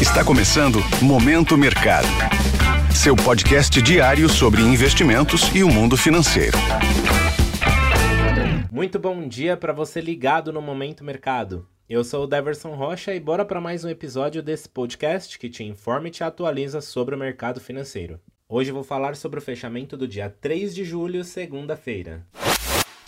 Está começando Momento Mercado. Seu podcast diário sobre investimentos e o mundo financeiro. Muito bom dia para você ligado no Momento Mercado. Eu sou o Deverson Rocha e bora para mais um episódio desse podcast que te informa e te atualiza sobre o mercado financeiro. Hoje vou falar sobre o fechamento do dia 3 de julho, segunda-feira.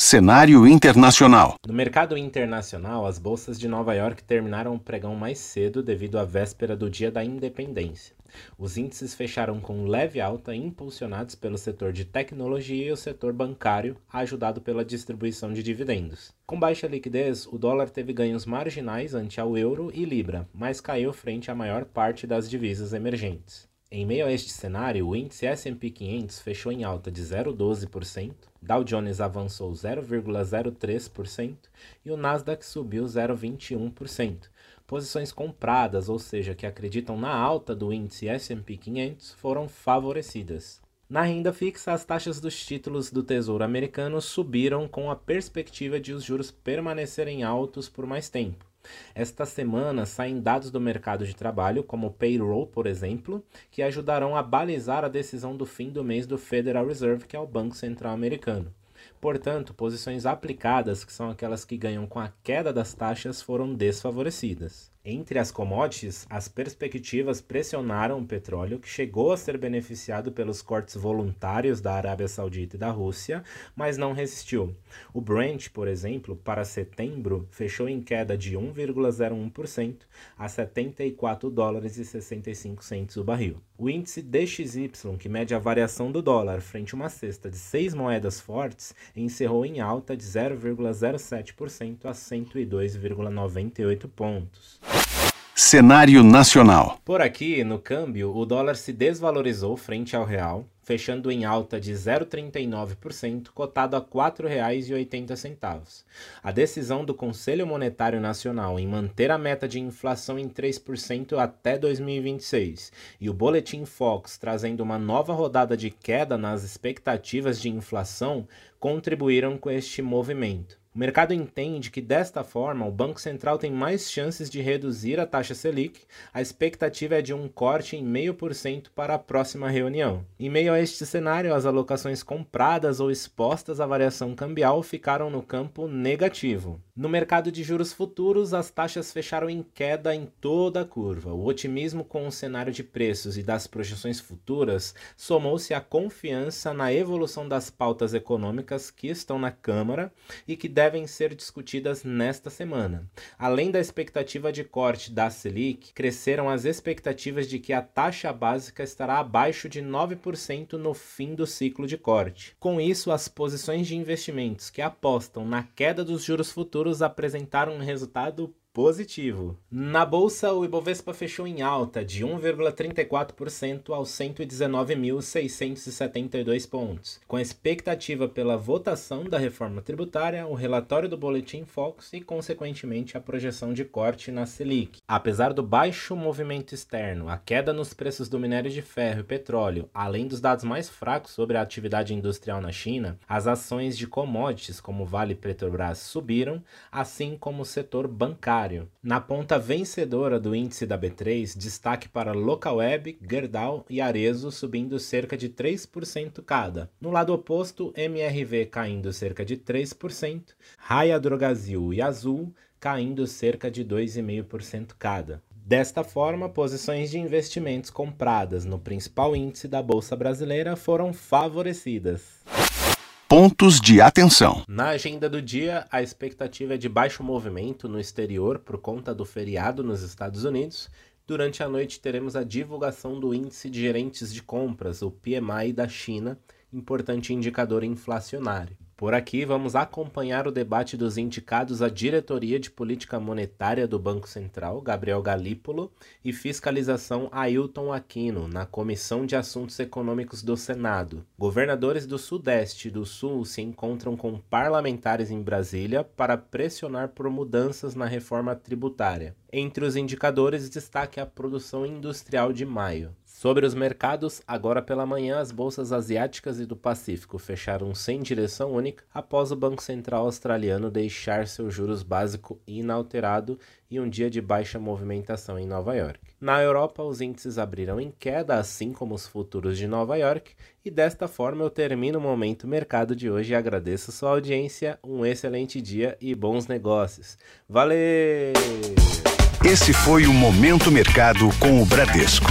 Cenário internacional. No mercado internacional, as bolsas de Nova York terminaram o pregão mais cedo devido à véspera do Dia da Independência. Os índices fecharam com leve alta, impulsionados pelo setor de tecnologia e o setor bancário, ajudado pela distribuição de dividendos. Com baixa liquidez, o dólar teve ganhos marginais ante ao euro e libra, mas caiu frente à maior parte das divisas emergentes. Em meio a este cenário, o índice S&P 500 fechou em alta de 0,12%, Dow Jones avançou 0,03% e o Nasdaq subiu 0,21%. Posições compradas, ou seja, que acreditam na alta do índice S&P 500, foram favorecidas. Na renda fixa, as taxas dos títulos do Tesouro Americano subiram com a perspectiva de os juros permanecerem altos por mais tempo. Esta semana saem dados do mercado de trabalho, como o payroll, por exemplo, que ajudarão a balizar a decisão do fim do mês do Federal Reserve, que é o Banco Central Americano. Portanto, posições aplicadas, que são aquelas que ganham com a queda das taxas, foram desfavorecidas. Entre as commodities, as perspectivas pressionaram o petróleo, que chegou a ser beneficiado pelos cortes voluntários da Arábia Saudita e da Rússia, mas não resistiu. O Brent, por exemplo, para setembro, fechou em queda de 1,01% a 74 dólares e 65 centos o barril. O índice DXY, que mede a variação do dólar frente a uma cesta de seis moedas fortes, encerrou em alta de 0,07% a 102,98 pontos. Cenário nacional. Por aqui, no câmbio, o dólar se desvalorizou frente ao real, fechando em alta de 0,39%, cotado a R$ 4,80. A decisão do Conselho Monetário Nacional em manter a meta de inflação em 3% até 2026 e o Boletim Fox trazendo uma nova rodada de queda nas expectativas de inflação contribuíram com este movimento. O mercado entende que desta forma o Banco Central tem mais chances de reduzir a taxa Selic. A expectativa é de um corte em 0,5% para a próxima reunião. Em meio a este cenário, as alocações compradas ou expostas à variação cambial ficaram no campo negativo. No mercado de juros futuros, as taxas fecharam em queda em toda a curva. O otimismo com o cenário de preços e das projeções futuras somou-se à confiança na evolução das pautas econômicas que estão na Câmara e que devem ser discutidas nesta semana. Além da expectativa de corte da Selic, cresceram as expectativas de que a taxa básica estará abaixo de 9% no fim do ciclo de corte. Com isso, as posições de investimentos que apostam na queda dos juros futuros apresentaram um resultado positivo. Na bolsa, o Ibovespa fechou em alta de 1,34% aos 119.672 pontos, com expectativa pela votação da reforma tributária, o relatório do Boletim Focus e, consequentemente, a projeção de corte na Selic. Apesar do baixo movimento externo, a queda nos preços do minério de ferro e petróleo, além dos dados mais fracos sobre a atividade industrial na China, as ações de commodities como Vale e Petrobras subiram, assim como o setor bancário na ponta vencedora do índice da B3, destaque para Localweb, Gerdau e Arezo subindo cerca de 3% cada. No lado oposto, MRV caindo cerca de 3%, Raia Drogazil e Azul caindo cerca de 2,5% cada. Desta forma, posições de investimentos compradas no principal índice da Bolsa Brasileira foram favorecidas. Pontos de atenção. Na agenda do dia, a expectativa é de baixo movimento no exterior por conta do feriado nos Estados Unidos. Durante a noite, teremos a divulgação do Índice de Gerentes de Compras, o PMI da China, importante indicador inflacionário. Por aqui, vamos acompanhar o debate dos indicados à diretoria de política monetária do Banco Central, Gabriel Galípolo, e fiscalização Ailton Aquino, na Comissão de Assuntos Econômicos do Senado. Governadores do Sudeste e do Sul se encontram com parlamentares em Brasília para pressionar por mudanças na reforma tributária. Entre os indicadores, destaque a produção industrial de maio. Sobre os mercados, agora pela manhã as bolsas asiáticas e do Pacífico fecharam sem direção única após o Banco Central australiano deixar seu juros básico inalterado e um dia de baixa movimentação em Nova York. Na Europa, os índices abriram em queda, assim como os futuros de Nova York, e desta forma eu termino o Momento Mercado de hoje e agradeço sua audiência, um excelente dia e bons negócios. Valeu! Esse foi o Momento Mercado com o Bradesco